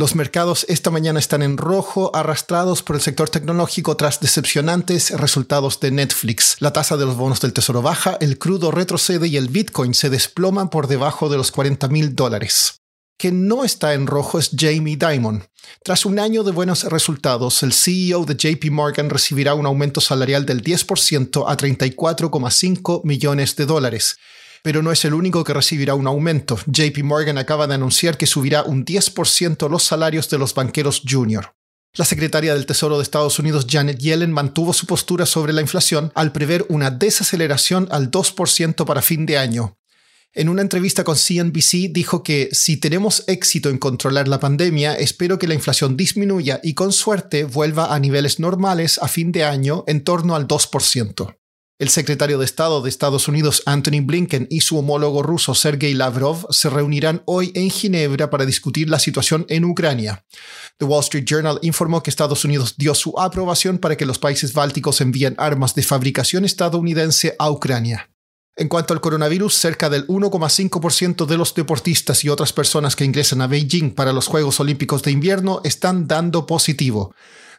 Los mercados esta mañana están en rojo, arrastrados por el sector tecnológico tras decepcionantes resultados de Netflix. La tasa de los bonos del tesoro baja, el crudo retrocede y el Bitcoin se desploma por debajo de los 40 mil dólares que no está en rojo es Jamie Dimon. Tras un año de buenos resultados, el CEO de JP Morgan recibirá un aumento salarial del 10% a 34,5 millones de dólares. Pero no es el único que recibirá un aumento. JP Morgan acaba de anunciar que subirá un 10% los salarios de los banqueros junior. La secretaria del Tesoro de Estados Unidos, Janet Yellen, mantuvo su postura sobre la inflación al prever una desaceleración al 2% para fin de año. En una entrevista con CNBC dijo que si tenemos éxito en controlar la pandemia, espero que la inflación disminuya y con suerte vuelva a niveles normales a fin de año en torno al 2%. El secretario de Estado de Estados Unidos, Anthony Blinken, y su homólogo ruso, Sergei Lavrov, se reunirán hoy en Ginebra para discutir la situación en Ucrania. The Wall Street Journal informó que Estados Unidos dio su aprobación para que los países bálticos envíen armas de fabricación estadounidense a Ucrania. En cuanto al coronavirus, cerca del 1,5% de los deportistas y otras personas que ingresan a Beijing para los Juegos Olímpicos de Invierno están dando positivo.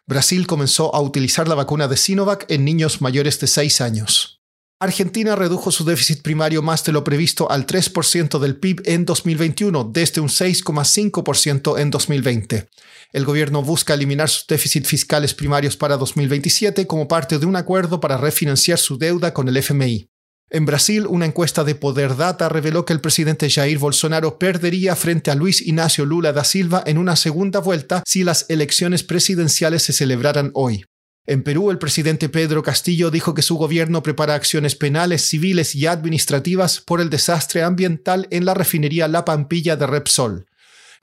Brasil comenzó a utilizar la vacuna de Sinovac en niños mayores de 6 años. Argentina redujo su déficit primario más de lo previsto al 3% del PIB en 2021, desde un 6,5% en 2020. El gobierno busca eliminar sus déficits fiscales primarios para 2027 como parte de un acuerdo para refinanciar su deuda con el FMI. En Brasil, una encuesta de Poder Data reveló que el presidente Jair Bolsonaro perdería frente a Luis Ignacio Lula da Silva en una segunda vuelta si las elecciones presidenciales se celebraran hoy. En Perú, el presidente Pedro Castillo dijo que su gobierno prepara acciones penales, civiles y administrativas por el desastre ambiental en la refinería La Pampilla de Repsol.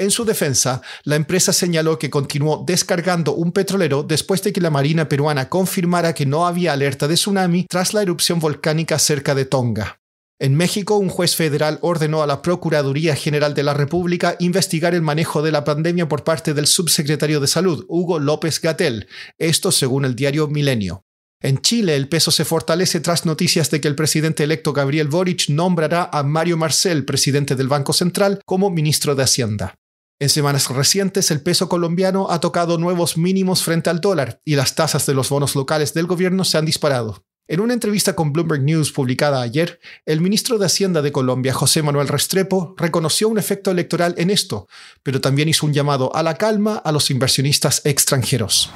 En su defensa, la empresa señaló que continuó descargando un petrolero después de que la Marina peruana confirmara que no había alerta de tsunami tras la erupción volcánica cerca de Tonga. En México, un juez federal ordenó a la Procuraduría General de la República investigar el manejo de la pandemia por parte del subsecretario de Salud, Hugo López Gatel, esto según el diario Milenio. En Chile, el peso se fortalece tras noticias de que el presidente electo Gabriel Boric nombrará a Mario Marcel, presidente del Banco Central, como ministro de Hacienda. En semanas recientes, el peso colombiano ha tocado nuevos mínimos frente al dólar y las tasas de los bonos locales del gobierno se han disparado. En una entrevista con Bloomberg News publicada ayer, el ministro de Hacienda de Colombia, José Manuel Restrepo, reconoció un efecto electoral en esto, pero también hizo un llamado a la calma a los inversionistas extranjeros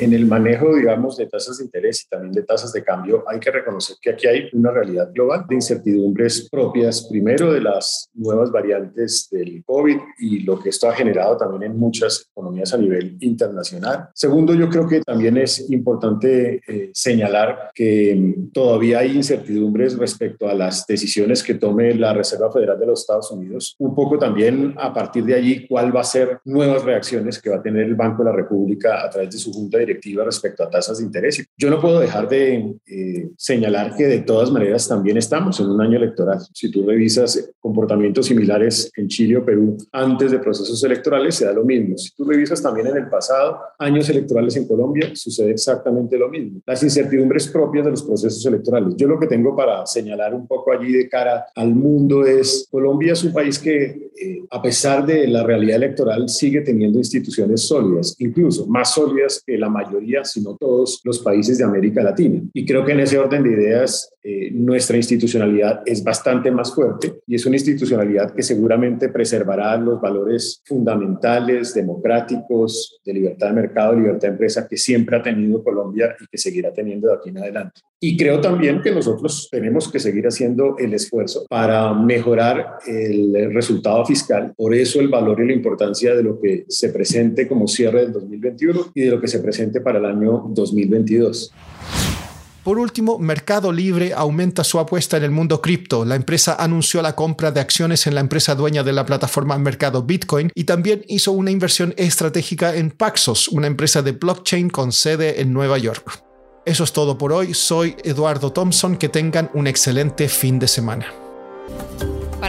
en el manejo, digamos, de tasas de interés y también de tasas de cambio, hay que reconocer que aquí hay una realidad global de incertidumbres propias, primero, de las nuevas variantes del COVID y lo que esto ha generado también en muchas economías a nivel internacional. Segundo, yo creo que también es importante eh, señalar que mm, todavía hay incertidumbres respecto a las decisiones que tome la Reserva Federal de los Estados Unidos. Un poco también a partir de allí, cuál va a ser nuevas reacciones que va a tener el Banco de la República a través de su Junta de directiva respecto a tasas de interés. Yo no puedo dejar de eh, señalar que de todas maneras también estamos en un año electoral. Si tú revisas comportamientos similares en Chile o Perú antes de procesos electorales, se da lo mismo. Si tú revisas también en el pasado, años electorales en Colombia, sucede exactamente lo mismo. Las incertidumbres propias de los procesos electorales. Yo lo que tengo para señalar un poco allí de cara al mundo es, Colombia es un país que, eh, a pesar de la realidad electoral, sigue teniendo instituciones sólidas, incluso más sólidas que la mayoría mayoría, si no todos, los países de América Latina. Y creo que en ese orden de ideas eh, nuestra institucionalidad es bastante más fuerte y es una institucionalidad que seguramente preservará los valores fundamentales, democráticos, de libertad de mercado, libertad de empresa que siempre ha tenido Colombia y que seguirá teniendo de aquí en adelante. Y creo también que nosotros tenemos que seguir haciendo el esfuerzo para mejorar el resultado fiscal. Por eso el valor y la importancia de lo que se presente como cierre del 2021 y de lo que se para el año 2022. Por último, Mercado Libre aumenta su apuesta en el mundo cripto. La empresa anunció la compra de acciones en la empresa dueña de la plataforma Mercado Bitcoin y también hizo una inversión estratégica en Paxos, una empresa de blockchain con sede en Nueva York. Eso es todo por hoy. Soy Eduardo Thompson. Que tengan un excelente fin de semana.